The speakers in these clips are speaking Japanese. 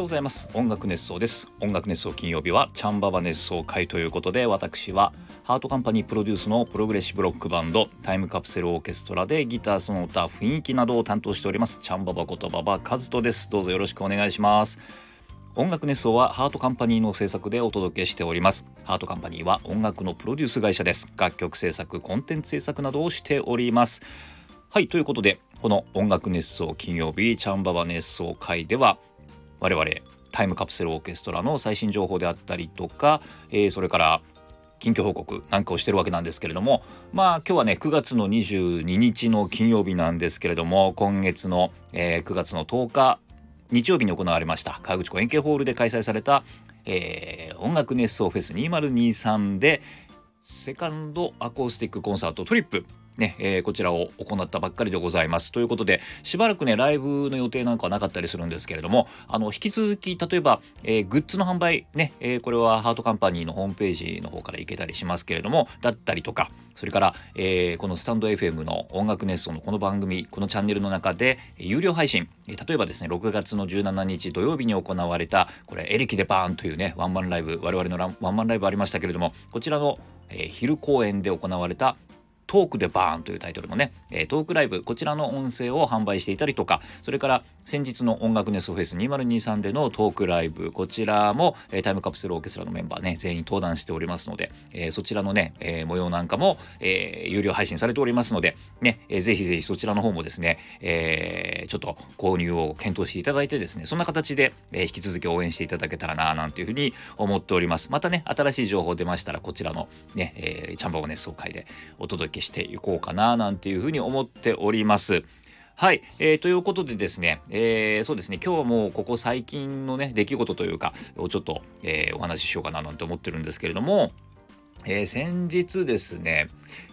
ようございます。音楽熱想です。音楽熱想金曜日はチャンババ熱想回ということで私はハートカンパニープロデュースのプログレッシブロックバンドタイムカプセルオーケストラでギターその他雰囲気などを担当しておりますチャンババことババカズトです。どうぞよろしくお願いします。音楽熱想はハートカンパニーの制作でお届けしております。ハートカンパニーは音楽のプロデュース会社です。楽曲制作コンテンツ制作などをしております。はいということでこの音楽熱想金曜日チャンババ熱想回では我々タイムカプセルオーケストラの最新情報であったりとか、えー、それから近況報告なんかをしてるわけなんですけれどもまあ今日はね9月の22日の金曜日なんですけれども今月の、えー、9月の10日日曜日に行われました河口湖円形ホールで開催された、えー、音楽熱奏フェス2023でセカンドアコースティックコンサートトリップ。ね、えー、こちらを行ったばっかりでございます。ということで、しばらくね、ライブの予定なんかはなかったりするんですけれども、あの、引き続き、例えば、えー、グッズの販売、ね、えー、これはハートカンパニーのホームページの方から行けたりしますけれども、だったりとか、それから、えー、このスタンド FM の音楽熱奏のこの番組、このチャンネルの中で、有料配信、え、例えばですね、6月の17日土曜日に行われた、これ、エレキでバーンというね、ワンマンライブ、我々のワンマンライブありましたけれども、こちらの、え、昼公演で行われたトークでバーンというタイトルのね、えトークライブ、こちらの音声を販売していたりとか、それから先日の音楽ネスフェス2023でのトークライブ、こちらも、えタイムカプセルオーケストラのメンバーね、全員登壇しておりますので、えそちらのね、え模様なんかも、え有料配信されておりますので、ね、えぜひぜひそちらの方もですね、えちょっと購入を検討していただいてですね、そんな形で、え引き続き応援していただけたらな、なんていうふうに思っております。またね、新しい情報出ましたら、こちらのね、えチャンバオネス総会でお届けしていこうかななんていうふうに思っております。はい、えー、ということでですね、えー、そうですね、今日はもうここ最近のね、出来事というか、をちょっと、えー、お話ししようかななんて思ってるんですけれども、えー、先日ですね、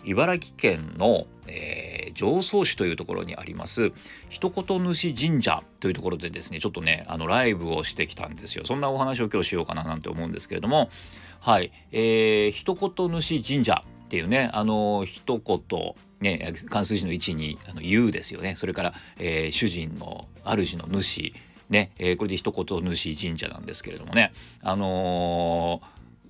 茨城県の、えー、常総市というところにあります、一言主神社というところでですね、ちょっとね、あの、ライブをしてきたんですよ。そんなお話を今日しようかななんて思うんですけれども、はい、えー、一言主神社っていうね、あの、一言、ね、関数字の位置にあの言うですよね。それから、えー、主人の主の主、ね、えー、これで一言主神社なんですけれどもね、あの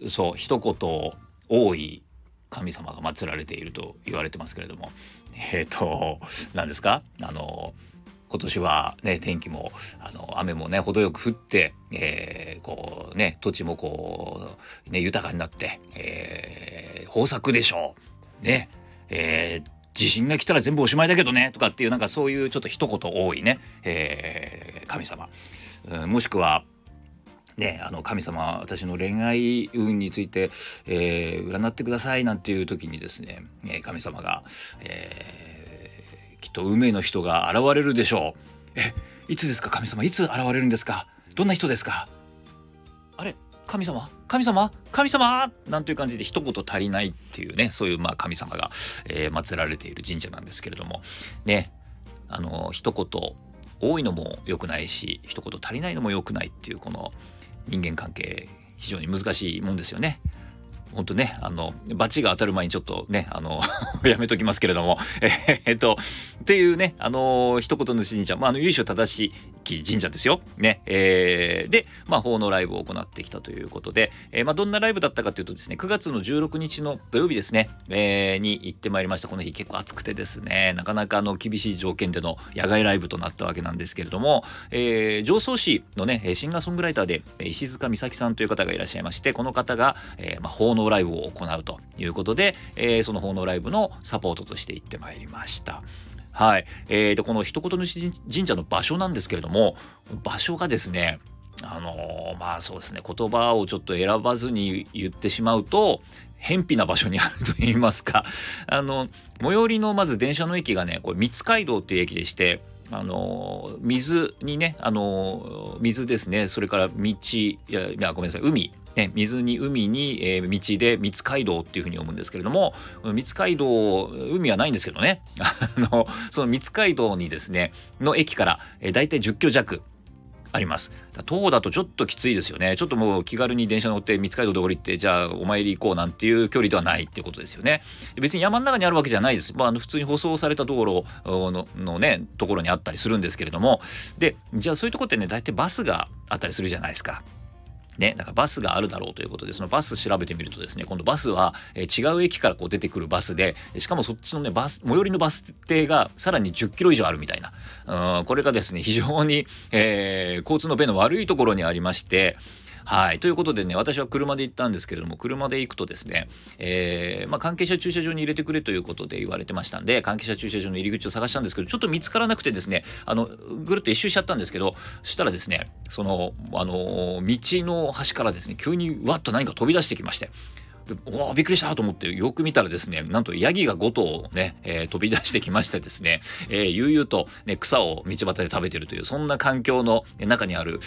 ー、そう、一言多い神様が祀られていると言われてますけれども、えっ、ー、と、何ですか？あの今年はね、天気も、あの、雨もね、程よく降って、えー、こうね、土地もこう、ね、豊かになって、えー、豊作でしょう。ね、えー、地震が来たら全部おしまいだけどねとかっていうなんかそういうちょっと一言多いね、えー、神様、うん、もしくはね、あの神様私の恋愛運について、えー、占ってくださいなんていう時にですね、え神様が、えー、きっと運命の人が現れるでしょう。えいつですか？神様いつ現れるんですか？どんな人ですか？あれ？神様？神様？神様？なんていう感じで一言足りないっていうね、そういうまあ神様が、えー、祀られている神社なんですけれども、ね、あの、一言多いのも良くないし、一言足りないのも良くないっていうこの人間関係、非常に難しいもんですよね。本当ね、あの、バチが当たる前にちょっとね、あの やめときますけれども、え、っと、っていうね、あの、一言の神社、まあ、あの、由緒正しい神社ですよ。ね、えー、で、まあ、法のライブを行ってきたということで、えー、まあ、どんなライブだったかというとですね、9月の16日の土曜日ですね、えー、に行ってまいりました。この日結構暑くてですね、なかなかあの、厳しい条件での野外ライブとなったわけなんですけれども、えー、上総市のね、シンガーソングライターで、石塚美咲さんという方がいらっしゃいまして、この方が、えー、まあ、法のライブを行うということで、えー、その奉納ライブのサポートとして行ってまいりました。はい。えー、で、この一言主神社の場所なんですけれども、場所がですね、あのー、まあそうですね、言葉をちょっと選ばずに言ってしまうと、偏僻な場所にあると言いますか、あの、最寄りのまず電車の駅がね、これ三街道っていう駅でして、あの水にねあの水ですねそれから道いやいやごめんなさい海ね、水に海に、えー、道で三街道っていうふうに思うんですけれども三街道海はないんですけどね あのその三街道にですねの駅から、えー、大体10キロ弱あります。徒歩だとちょっときついですよね。ちょっともう気軽に電車乗って三街道通りてじゃあお参り行こうなんていう距離ではないってことですよね。別に山の中にあるわけじゃないです。まあ、の普通に舗装された道路ののねところにあったりするんですけれどもでじゃあそういうとこってね大体バスがあったりするじゃないですか。ね、なんかバスがあるだろうということで、そのバス調べてみるとですね、今度バスは、えー、違う駅からこう出てくるバスで、しかもそっちのね、バス、最寄りのバス停がさらに10キロ以上あるみたいな。うん、これがですね、非常に、えー、交通の便の悪いところにありまして、はい。ということでね、私は車で行ったんですけれども、車で行くとですね、えー、まあ、関係者駐車場に入れてくれということで言われてましたんで、関係者駐車場の入り口を探したんですけど、ちょっと見つからなくてですね、あの、ぐるっと一周しちゃったんですけど、そしたらですね、その、あの、道の端からですね、急にわっと何か飛び出してきまして、おびっくりしたと思ってよく見たらですねなんとヤギが5頭ね、えー、飛び出してきましてですね、えー、悠々と、ね、草を道端で食べてるというそんな環境の中にある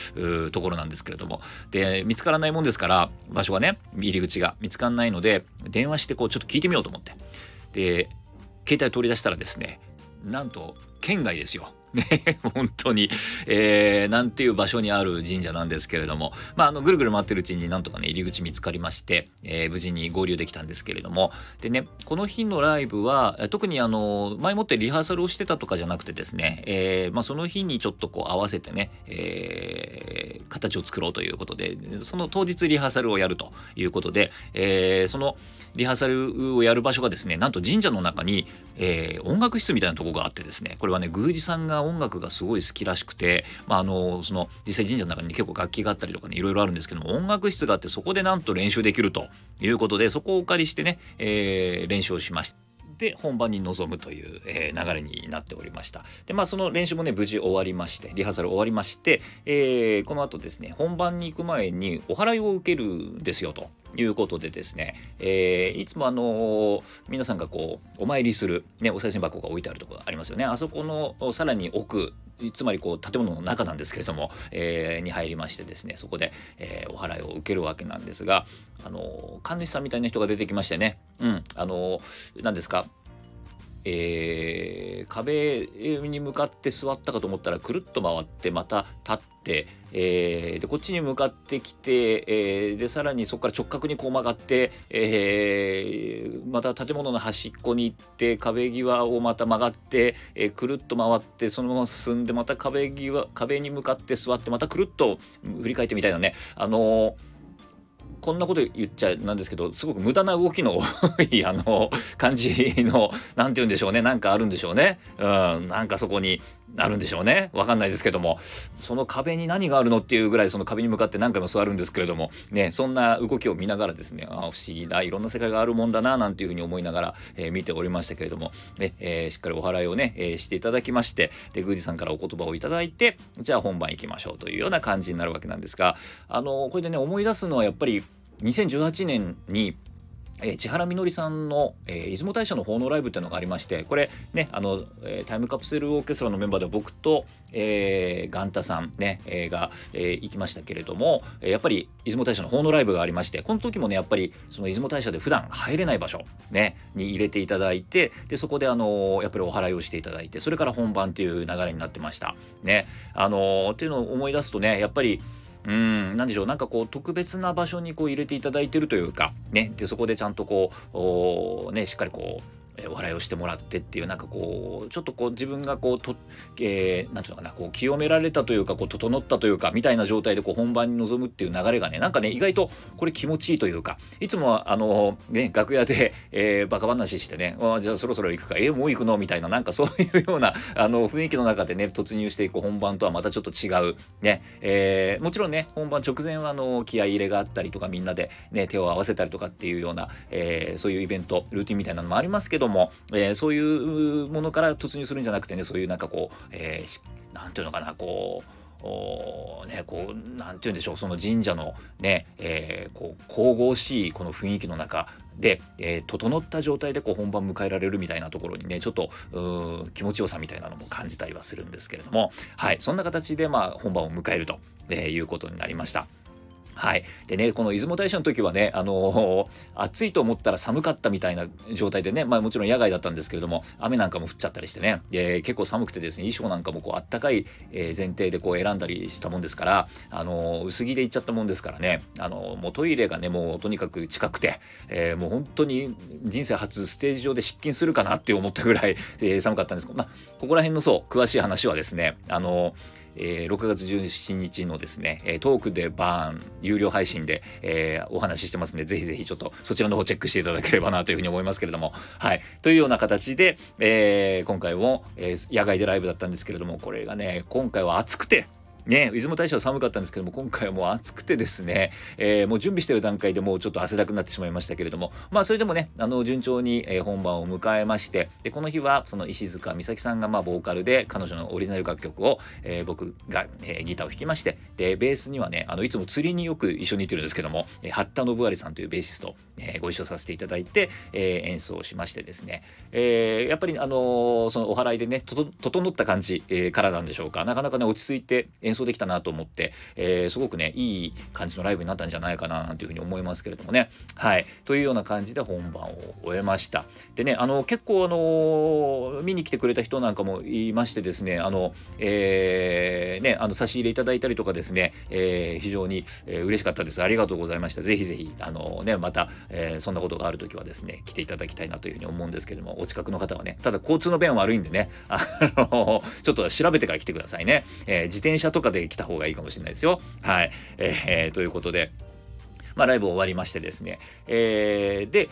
ところなんですけれどもで見つからないもんですから場所がね入り口が見つからないので電話してこうちょっと聞いてみようと思ってで携帯取り出したらですねなんと県外ですよ。ね、本当に、えー、なんていう場所にある神社なんですけれども、まあ、あの、ぐるぐる回ってるうちになんとかね、入り口見つかりまして、えー、無事に合流できたんですけれども、でね、この日のライブは、特にあの、前もってリハーサルをしてたとかじゃなくてですね、えー、まあ、その日にちょっとこう合わせてね、えー、形を作ろうということで、その当日リハーサルをやるということで、えー、そのリハーサルをやる場所がですね、なんと神社の中に、えー、音楽室みたいなとこがあってですね、これはね、宮司さんが音楽がすごい好きらしくて、まあ、あの、その、実際神社の中に結構楽器があったりとかね、いろいろあるんですけども、音楽室があって、そこでなんと練習できるということで、そこをお借りしてね、えー、練習をしました。で本番に臨むという、えー、流れになっておりました。でまあその練習もね無事終わりましてリハーサル終わりまして、えー、この後ですね本番に行く前にお祓いを受けるんですよということでですね、えー、いつもあのー、皆さんがこうお参りする、ね、お賽銭箱が置いてあるところありますよね。あそこのさらに奥つまりこう建物の中なんですけれども、えー、に入りましてですねそこで、えー、お祓いを受けるわけなんですがあの神主さんみたいな人が出てきましてね。うん。あの何ですか？えー、壁に向かって座ったかと思ったらくるっと回ってまた立って、えー、でこっちに向かってきて、えー、でさらにそこから直角にこう曲がって、えー、また建物の端っこに行って壁際をまた曲がって、えー、くるっと回ってそのまま進んでまた壁際壁に向かって座ってまたくるっと振り返ってみたいなね。あのーこんなこと言っちゃなんですけど、すごく無駄な動きの 多い、あの、感じの、なんて言うんでしょうね。なんかあるんでしょうね。うん、なんかそこにあるんでしょうね。わかんないですけども、その壁に何があるのっていうぐらいその壁に向かって何回も座るんですけれども、ね、そんな動きを見ながらですね、あ不思議な、いろんな世界があるもんだな、なんていうふうに思いながら、えー、見ておりましたけれども、ね、えー、しっかりお祓いをね、えー、していただきまして、で、宮司さんからお言葉をいただいて、じゃあ本番行きましょうというような感じになるわけなんですが、あの、これでね、思い出すのはやっぱり、2018年にえー、千原みのりさんの、えー、出雲大社の奉納ライブっていうのがありましてこれねあの、えー、タイムカプセルオーケストラのメンバーで僕と、えー、ガンタさんね、えー、が、えー、行きましたけれども、えー、やっぱり出雲大社の奉納ライブがありましてこの時もねやっぱりその出雲大社で普段入れない場所ねに入れていただいてでそこであのやっぱりお祓いをしていただいてそれから本番っていう流れになってました。ね。あのっていうのを思い出すとねやっぱりうん、なんでしょう、なんかこう、特別な場所にこう入れていただいてるというか、ね、で、そこでちゃんとこう、ね、しっかりこう、お笑いをしてもらってっていうなんかこうちょっとこう自分がこうと、えー、なんていうのかなこう清められたというかこう整ったというかみたいな状態でこう本番に臨むっていう流れがねなんかね意外とこれ気持ちいいというかいつもあのね楽屋で、えー、バカ話してねあじゃあそろそろ行くかえー、もう行くの？みたいななんかそういうようなあの雰囲気の中でね突入していく本番とはまたちょっと違うね、えー、もちろんね本番直前はあの気合い入れがあったりとかみんなでね手を合わせたりとかっていうような、えー、そういうイベントルーティンみたいなのもありますけども、えー、そういうものから突入するんじゃなくてねそういうなんかこう、えー、ていうのかなこうおね、こう、なんて言うんでしょう、その神社のね、えー、こう、神々しいこの雰囲気の中で、えー、整った状態でこう本番迎えられるみたいなところにね、ちょっと、気持ちよさみたいなのも感じたりはするんですけれども、はい、そんな形で、まあ、本番を迎えるとえいうことになりました。はい。でね、この出雲大社の時はね、あのー、暑いと思ったら寒かったみたいな状態でね、まあもちろん野外だったんですけれども、雨なんかも降っちゃったりしてね、え結構寒くてですね、衣装なんかもこうあったかい、え前提でこう選んだりしたもんですから、あのー、薄着で行っちゃったもんですからね、あのもうトイレがね、もうとにかく近くて、えもう本当に人生初ステージ上で失禁するかなって思ったぐらい、え寒かったんですけど、まあ、ここら辺のそう、詳しい話はですね、あのえー、6月17日のですね、えトークでバーン有料配信で、えー、お話ししてますんで、ぜひぜひちょっとそちらの方チェックしていただければなというふうに思いますけれども、はい。というような形で、えー、今回も、え野外でライブだったんですけれども、これがね、今回は暑くて、ね、出雲大社は寒かったんですけども、今回はもう暑くてですね、えー、もう準備してる段階でもうちょっと汗だくなってしまいましたけれども、まあそれでもね、あの、順調に、え、本番を迎えまして、で、この日は、その石塚美咲さんが、ま、ボーカルで、彼女のオリジナル楽曲を、えー、僕が、えー、ギターを弾きまして、で、ベースにはね、あの、いつも釣りによく一緒に行ってるんですけども、え、八田信有さんというベーシスト、え、ご一緒させていただいて、え、演奏しましてですね、え、やっぱり、あのー、そのお祓いでね、整った感じ、え、からなんでしょうか、なかなかね、落ち着いて演奏できたなと思って、、えー、すごくね、いい感じのライブになったんじゃないかな、なんていうふうに思いますけれどもね。はい。というような感じで本番を終えました。でね、あの、結構あの、見に来てくれた人なんかもいましてですね、あの、えー、ね、あの、差し入れいただいたりとかですね、えー、非常に、えー、嬉しかったです。ありがとうございました。ぜひぜひ、あのね、また、えー、そんなことがあるときはですね、来ていただきたいなというふうに思うんですけれども、お近くの方はね、ただ交通の便悪いんでね、あの、ちょっと調べてから来てくださいね。えー、自転車ととかで来た方がいいかもしれないですよ。はい。えー、ということで、まあ、ライブ終わりましてですね。えー、で、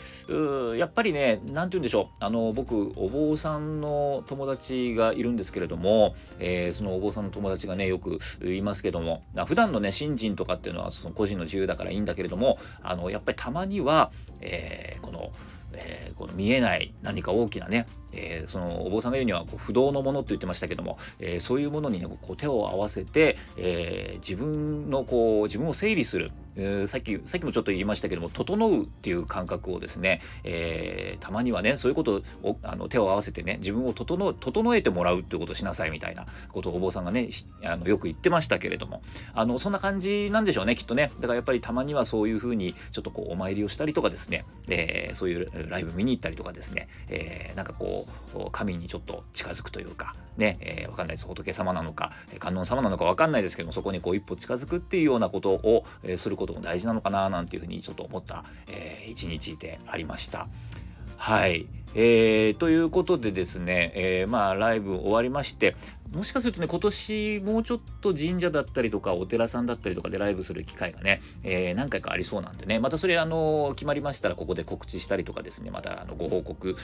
やっぱりね、なんて言うんでしょう。あの、僕、お坊さんの友達がいるんですけれども、えー、そのお坊さんの友達がね、よく言いますけども、普段のね、信心とかっていうのは、その個人の自由だからいいんだけれども、あの、やっぱりたまには、えー、この、えー、この見えない何か大きなね、えー、そのお坊さんが言うにはこう不動のものって言ってましたけども、えー、そういうものにねこう手を合わせて、えー、自分のこう自分を整理する、えー、さっきさっきもちょっと言いましたけども整うっていう感覚をですね、えー、たまにはねそういうことをあの手を合わせてね自分を整整えてもらうっていうことをしなさいみたいなことをお坊さんがねあのよく言ってましたけれども。あのそんな感じなんでしょうねきっとね。だからやっぱりたまにはそういうふうにちょっとこうお参りをしたりとかですね、えー、そういうライブ見に行ったりとかですね、えー、なんかこう神にちょっと近づくというかね、えー、わかんないです仏様なのか観音様なのかわかんないですけどもそこにこう一歩近づくっていうようなことを、えー、することも大事なのかななんていうふうにちょっと思った、えー、一日でありました。はい。えー、ということでですね、えー、まあライブ終わりましてもしかするとね、今年もうちょっと神社だったりとか、お寺さんだったりとかでライブする機会がね、えー、何回かありそうなんでね、またそれ、あの、決まりましたら、ここで告知したりとかですね、また、あの、ご報告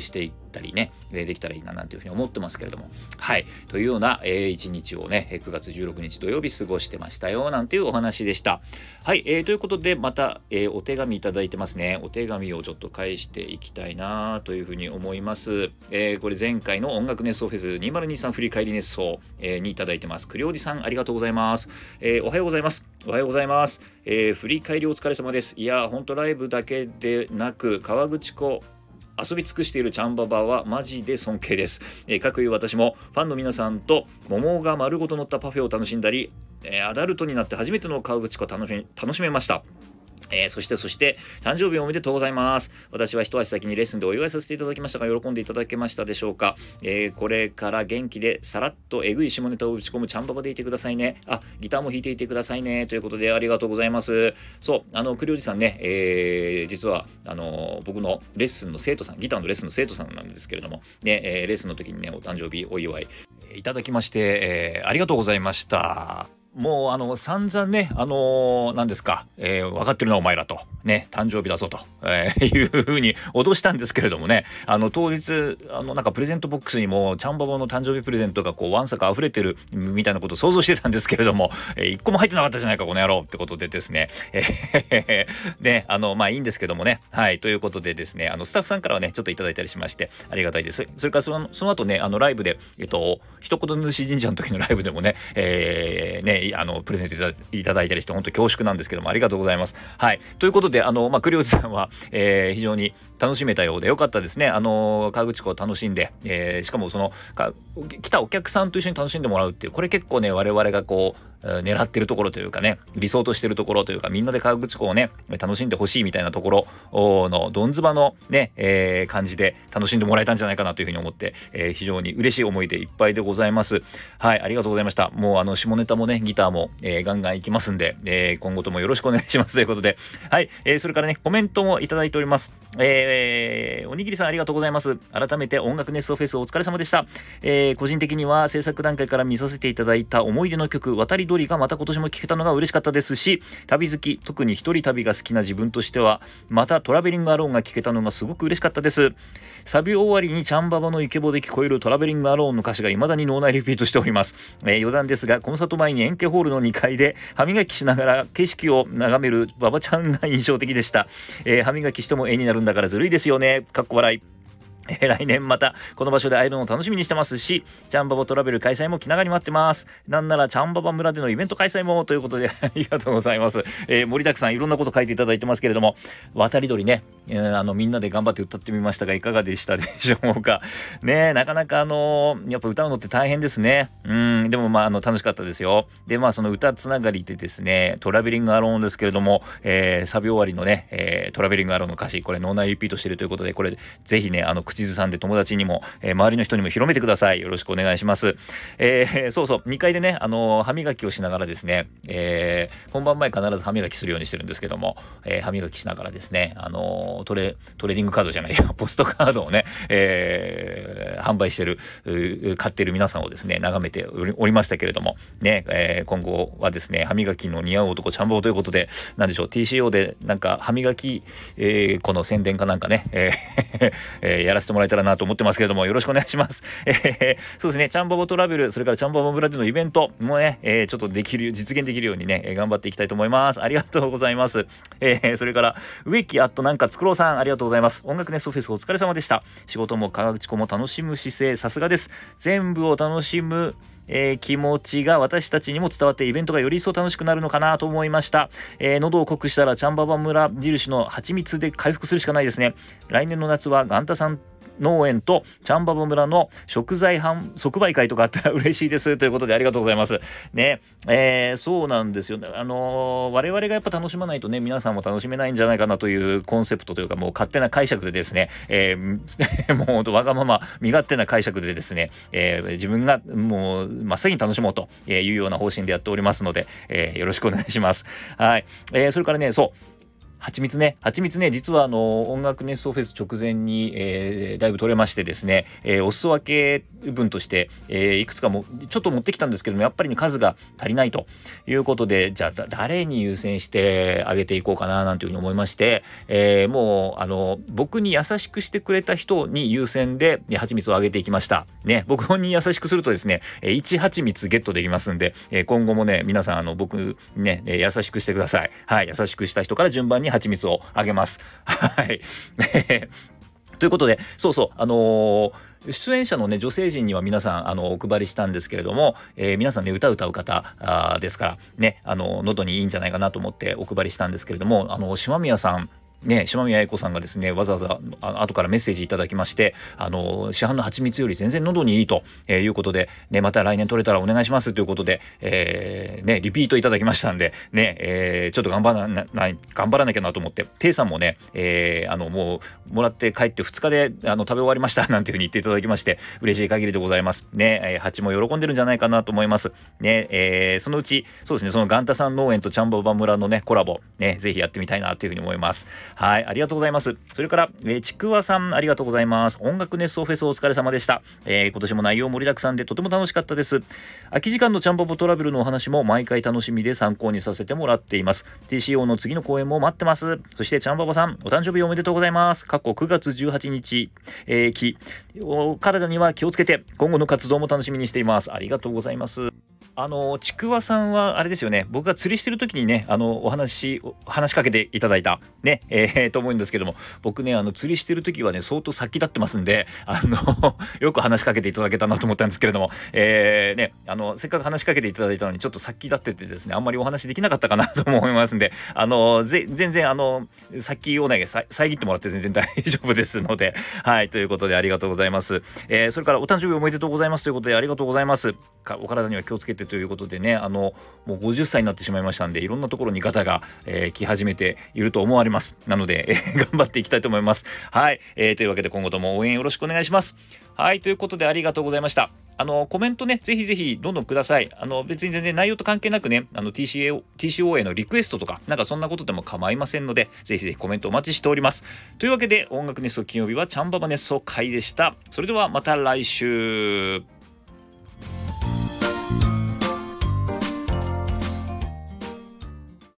していったりね、できたらいいな、なんていうふうに思ってますけれども、はい。というような、えー、一日をね、9月16日土曜日過ごしてましたよ、なんていうお話でした。はい。えー、ということで、また、えー、お手紙いただいてますね。お手紙をちょっと返していきたいな、というふうに思います。えー、これ前回の音楽熱奏フェス2023振り返り熱奏、えー、にいただいてます。栗おじさん、ありがとうございます。えー、おはようございます。おはようございます。えー、振り返りお疲れ様です。いや、ほんとライブだけでなく、川口湖、遊び尽くしているチャンババはマジで尊敬です。えー、各いう私もファンの皆さんと桃が丸ごと乗ったパフェを楽しんだり、えー、アダルトになって初めての川口湖楽し楽しめました。えー、そしてそして、誕生日おめでとうございます。私は一足先にレッスンでお祝いさせていただきましたが、喜んでいただけましたでしょうか？えー、これから元気でさらっとえぐい下ネタを打ち込むチャンババでいてくださいね。あ、ギターも弾いていてくださいね。ということで、ありがとうございます。そう、あの、栗おじさんね、えー、実は、あの、僕のレッスンの生徒さん、ギターのレッスンの生徒さんなんですけれども、ね、え、レッスンの時にね、お誕生日お祝いいただきまして、え、ありがとうございました。もうあの散々ね、あのー、何ですか、えー、分かってるなお前らと、ね、誕生日だぞと、えー、いうふうに脅したんですけれどもね、あの当日、あのなんかプレゼントボックスにも、ちゃんばばの誕生日プレゼントがこう、わんさか溢れてるみたいなことを想像してたんですけれども、えー、一個も入ってなかったじゃないか、この野郎ってことでですね、えー、ね、あの、まあいいんですけどもね、はい、ということでですね、あのスタッフさんからはね、ちょっといただいたりしまして、ありがたいです。それからそのその後ね、あのライブで、えっと、一言主神社の時のライブでもね、えー、ね、あの、プレゼントいただいたりして、本当恐縮なんですけども、ありがとうございます。はい。ということで、であの、まあ、栗内さんは、えー、非常に楽しめたようでよかったですね。あの、河口湖を楽しんで、えー、しかもそのか、来たお客さんと一緒に楽しんでもらうっていう、これ結構ね、我々がこう、狙ってるところというかね、理想としてるところというか、みんなで河口湖をね、楽しんでほしいみたいなところの、どんずばのね、えー、感じで楽しんでもらえたんじゃないかなというふうに思って、えー、非常に嬉しい思いでいっぱいでございます。はい、ありがとうございました。もうあの、下ネタもね、ギターも、えー、ガンガンいきますんで、え、今後ともよろしくお願いしますということで、はい、え、それからね、コメントもいただいております。えー、おにぎりさんありがとうございます。改めて音楽熱奏フェスお疲れ様でした。えー、個人的には制作段階から見させていただいた思い出の曲、渡り鳥がまた今年も聞けたのが嬉しかったですし旅好き特に一人旅が好きな自分としてはまたトラベリングアローンが聞けたのがすごく嬉しかったですサビ終わりにチャンババのイケボで聞こえるトラベリングアローンの歌詞が未だに脳内リピートしております、えー、余談ですがコンサート前に円形ホールの2階で歯磨きしながら景色を眺める馬場ちゃんが印象的でした、えー、歯磨きしても絵になるんだからずるいですよね。かっこ笑い。え来年またこの場所で会えるのを楽しみにしてますし、チャンババトラベル開催も気長に待ってます。なんならチャンババ村でのイベント開催もということで ありがとうございます。えー、盛りだくさんいろんなこと書いていただいてますけれども、渡り鳥ね、えー、あのみんなで頑張って歌ってみましたがいかがでしたでしょうか。ねなかなかあのー、やっぱ歌うのって大変ですね。うん、でもまああの楽しかったですよ。でまあその歌つながりでですね、トラベリングアローンですけれども、えー、サビ終わりのね、え、トラベリングアローンの歌詞、これ脳内リピートしてるということで、これぜひね、あの口ずさんで友達にも、え、周りの人にも広めてください。よろしくお願いします。え、そうそう、2階でね、あの、歯磨きをしながらですね、え、本番前必ず歯磨きするようにしてるんですけども、え、歯磨きしながらですね、あのトレ、トレーディングカードじゃないよ、ポストカードをね、え、販売してる、買ってる皆さんをですね、眺めておりましたけれども、ね、え、今後はですね、歯磨きの似合う男、ちゃんぼうということで、なんでしょう、TCO でなんか歯磨き、えー、この宣伝かなんかね、えー えー、やらせてもらえたらなと思ってますけれども、よろしくお願いします。えー、そうですね、チャンバボトラベル、それからチャンバボブラでのイベントもね、えー、ちょっとできる、実現できるようにね、え頑張っていきたいと思います。ありがとうございます。えー、それから、植木あっとなんか作ろうさん、ありがとうございます。音楽ネストフェスお疲れ様でした。仕事も科学も楽しむ姿勢、さすがです。全部を楽しむえー、気持ちが私たちにも伝わってイベントがより一層楽しくなるのかなと思いました。えー、喉を濃くしたらチャンババ村印の蜂蜜で回復するしかないですね。来年の夏はガンタさん農園とチャンババ村の食材販即売会とかあったら嬉しいですということでありがとうございます。ね、えー、そうなんですよ、ね。あのー、我々がやっぱ楽しまないとね、皆さんも楽しめないんじゃないかなというコンセプトというか、もう勝手な解釈でですね、えー、もうわがまま身勝手な解釈でですね、えー、自分がもう真っ先に楽しもうというような方針でやっておりますので、えー、よろしくお願いします。はい。えー、それからね、そう、蜂蜜ね、蜂蜜ね、実はあの、音楽熱奏フェス直前に、えー、だいぶ取れましてですね、えー、お裾分け分として、えー、いくつかも、ちょっと持ってきたんですけども、やっぱりね、数が足りないということで、じゃあ、誰に優先してあげていこうかな、なんていうふうに思いまして、えー、もう、あの、僕に優しくしてくれた人に優先で、蜂蜜をあげていきました。ね、僕に優しくするとですね、1蜂蜜ゲットできますんで、え今後もね、皆さん、あの、僕ね、優しくしてください。はい、優しくした人から順番に蜂蜜をあげます。はい。ということで、そうそう、あのー出演者のね女性陣には皆さんあのお配りしたんですけれども、えー、皆さんね歌歌う方ですからねあの喉にいいんじゃないかなと思ってお配りしたんですけれどもあの島宮さんね、島宮英子さんがですね、わざわざあ後からメッセージいただきまして、あの、市販の蜂蜜より全然喉にいいということで、ね、また来年取れたらお願いしますということで、えー、ね、リピートいただきましたんで、ね、えー、ちょっと頑張らな、頑張らなきゃなと思って、テイさんもね、えー、あの、もう、もらって帰って2日で、あの、食べ終わりました、なんていうふうに言っていただきまして、嬉しい限りでございます。ね、えー、蜂も喜んでるんじゃないかなと思います。ね、えー、そのうち、そうですね、そのガンタさん農園とチャンババ村のね、コラボ、ね、ぜひやってみたいなというふうに思います。はい、ありがとうございます。それから、えー、ちくわさん、ありがとうございます。音楽熱奏フェスお疲れ様でした。えー、今年も内容盛りだくさんでとても楽しかったです。空き時間のチャンポポトラベルのお話も毎回楽しみで参考にさせてもらっています。TCO の次の公演も待ってます。そして、ちゃんぽぽさん、お誕生日おめでとうございます。過去9月18日、えー、き、お体には気をつけて、今後の活動も楽しみにしています。ありがとうございます。あのちくわさんはあれですよね。僕が釣りしてる時にねあのお話話しかけていただいた。ねえー、と思うんですけども。僕ねあの釣りしてる時はね相当先立ってますんであの よく話しかけていただけたなと思ったんですけれども。えー、ねあのせっかく話しかけていただいたのにちょっと先立っててですねあんまりお話できなかったかなと思いますんで。あのぜ全然あの先をね遮ってもらって全然大丈夫ですので。はいということでありがとうございます、えー、それからお誕生日おめでとうございますということでありがとうございます。お体には気をつけてということでねあのもう50歳になってしまいましたんでいろんなところにガタが、えー、来始めていると思われますなので、えー、頑張っていきたいと思いますはい、えー、というわけで今後とも応援よろしくお願いしますはいということでありがとうございましたあのコメントね、ぜひぜひどんどんください。あの別に全然内容と関係なくね、あの TCA TCO へのリクエストとか、なんかそんなことでも構いませんので、ぜひぜひコメントお待ちしております。というわけで、音楽熱奏金曜日はチャンババ熱奏会でした。それではまた来週。